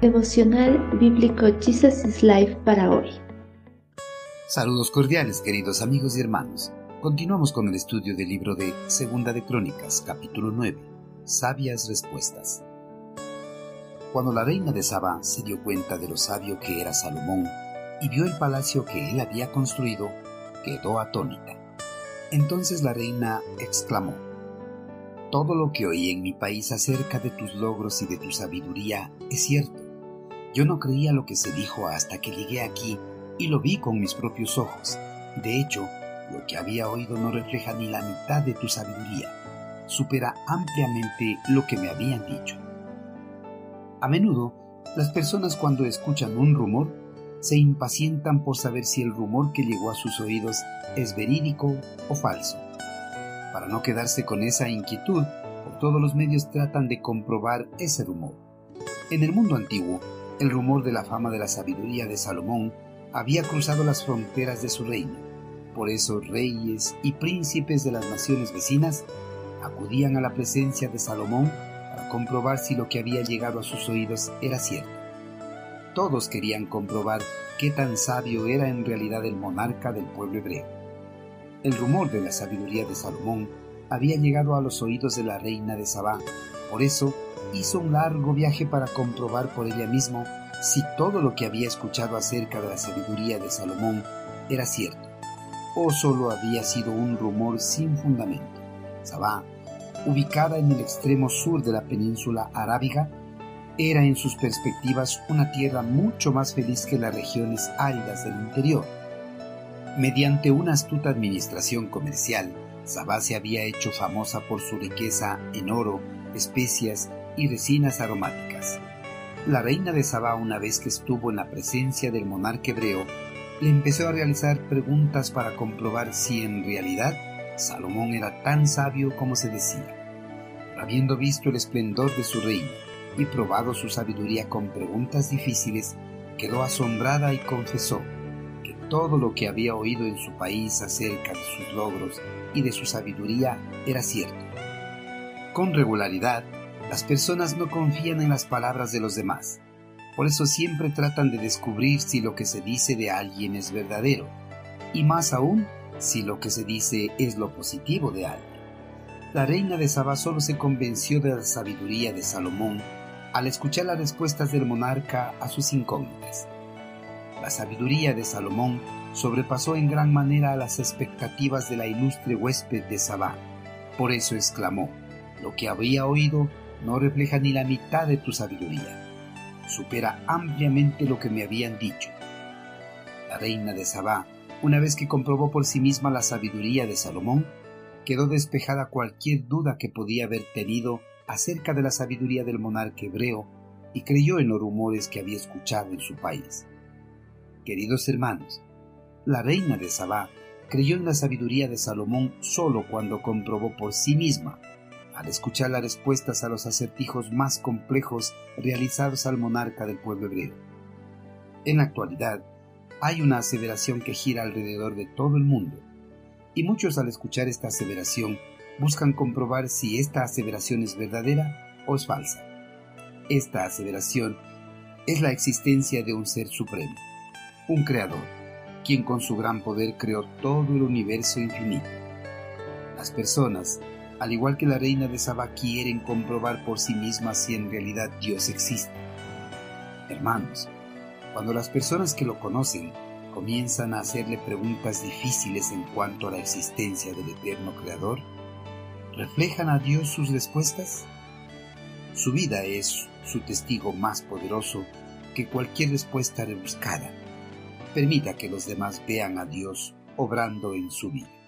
Devocional Bíblico Jesus is Life para hoy. Saludos cordiales, queridos amigos y hermanos. Continuamos con el estudio del libro de Segunda de Crónicas, capítulo 9. Sabias respuestas. Cuando la reina de Saba se dio cuenta de lo sabio que era Salomón y vio el palacio que él había construido, quedó atónita. Entonces la reina exclamó, Todo lo que oí en mi país acerca de tus logros y de tu sabiduría es cierto. Yo no creía lo que se dijo hasta que llegué aquí y lo vi con mis propios ojos. De hecho, lo que había oído no refleja ni la mitad de tu sabiduría. Supera ampliamente lo que me habían dicho. A menudo, las personas cuando escuchan un rumor se impacientan por saber si el rumor que llegó a sus oídos es verídico o falso. Para no quedarse con esa inquietud, por todos los medios tratan de comprobar ese rumor. En el mundo antiguo, el rumor de la fama de la sabiduría de Salomón había cruzado las fronteras de su reino. Por eso reyes y príncipes de las naciones vecinas acudían a la presencia de Salomón comprobar si lo que había llegado a sus oídos era cierto. Todos querían comprobar qué tan sabio era en realidad el monarca del pueblo hebreo. El rumor de la sabiduría de Salomón había llegado a los oídos de la reina de Sabá, por eso hizo un largo viaje para comprobar por ella misma si todo lo que había escuchado acerca de la sabiduría de Salomón era cierto, o solo había sido un rumor sin fundamento. Sabá ubicada en el extremo sur de la península arábiga, era en sus perspectivas una tierra mucho más feliz que las regiones áridas del interior. Mediante una astuta administración comercial, Sabá se había hecho famosa por su riqueza en oro, especias y resinas aromáticas. La reina de Sabá, una vez que estuvo en la presencia del monarca hebreo, le empezó a realizar preguntas para comprobar si en realidad Salomón era tan sabio como se decía. Habiendo visto el esplendor de su reino y probado su sabiduría con preguntas difíciles, quedó asombrada y confesó todo lo que había oído en su país acerca de sus logros y de su sabiduría era cierto. Con regularidad, las personas no confían en las palabras de los demás. Por eso siempre tratan de descubrir si lo que se dice de alguien es verdadero, y más aún si lo que se dice es lo positivo de alguien. La reina de Saba solo se convenció de la sabiduría de Salomón al escuchar las respuestas del monarca a sus incógnitas. La sabiduría de Salomón sobrepasó en gran manera las expectativas de la ilustre huésped de Sabá. Por eso exclamó, lo que había oído no refleja ni la mitad de tu sabiduría. Supera ampliamente lo que me habían dicho. La reina de Sabá una vez que comprobó por sí misma la sabiduría de Salomón, quedó despejada cualquier duda que podía haber tenido acerca de la sabiduría del monarca hebreo y creyó en los rumores que había escuchado en su país. Queridos hermanos, la reina de Sabá creyó en la sabiduría de Salomón solo cuando comprobó por sí misma, al escuchar las respuestas a los acertijos más complejos realizados al monarca del pueblo hebreo. En la actualidad, hay una aseveración que gira alrededor de todo el mundo, y muchos al escuchar esta aseveración buscan comprobar si esta aseveración es verdadera o es falsa. Esta aseveración es la existencia de un ser supremo, un creador, quien con su gran poder creó todo el universo infinito. Las personas, al igual que la reina de Saba, quieren comprobar por sí mismas si en realidad Dios existe. Hermanos, cuando las personas que lo conocen comienzan a hacerle preguntas difíciles en cuanto a la existencia del eterno Creador, ¿reflejan a Dios sus respuestas? Su vida es su testigo más poderoso que cualquier respuesta rebuscada. Permita que los demás vean a Dios obrando en su vida.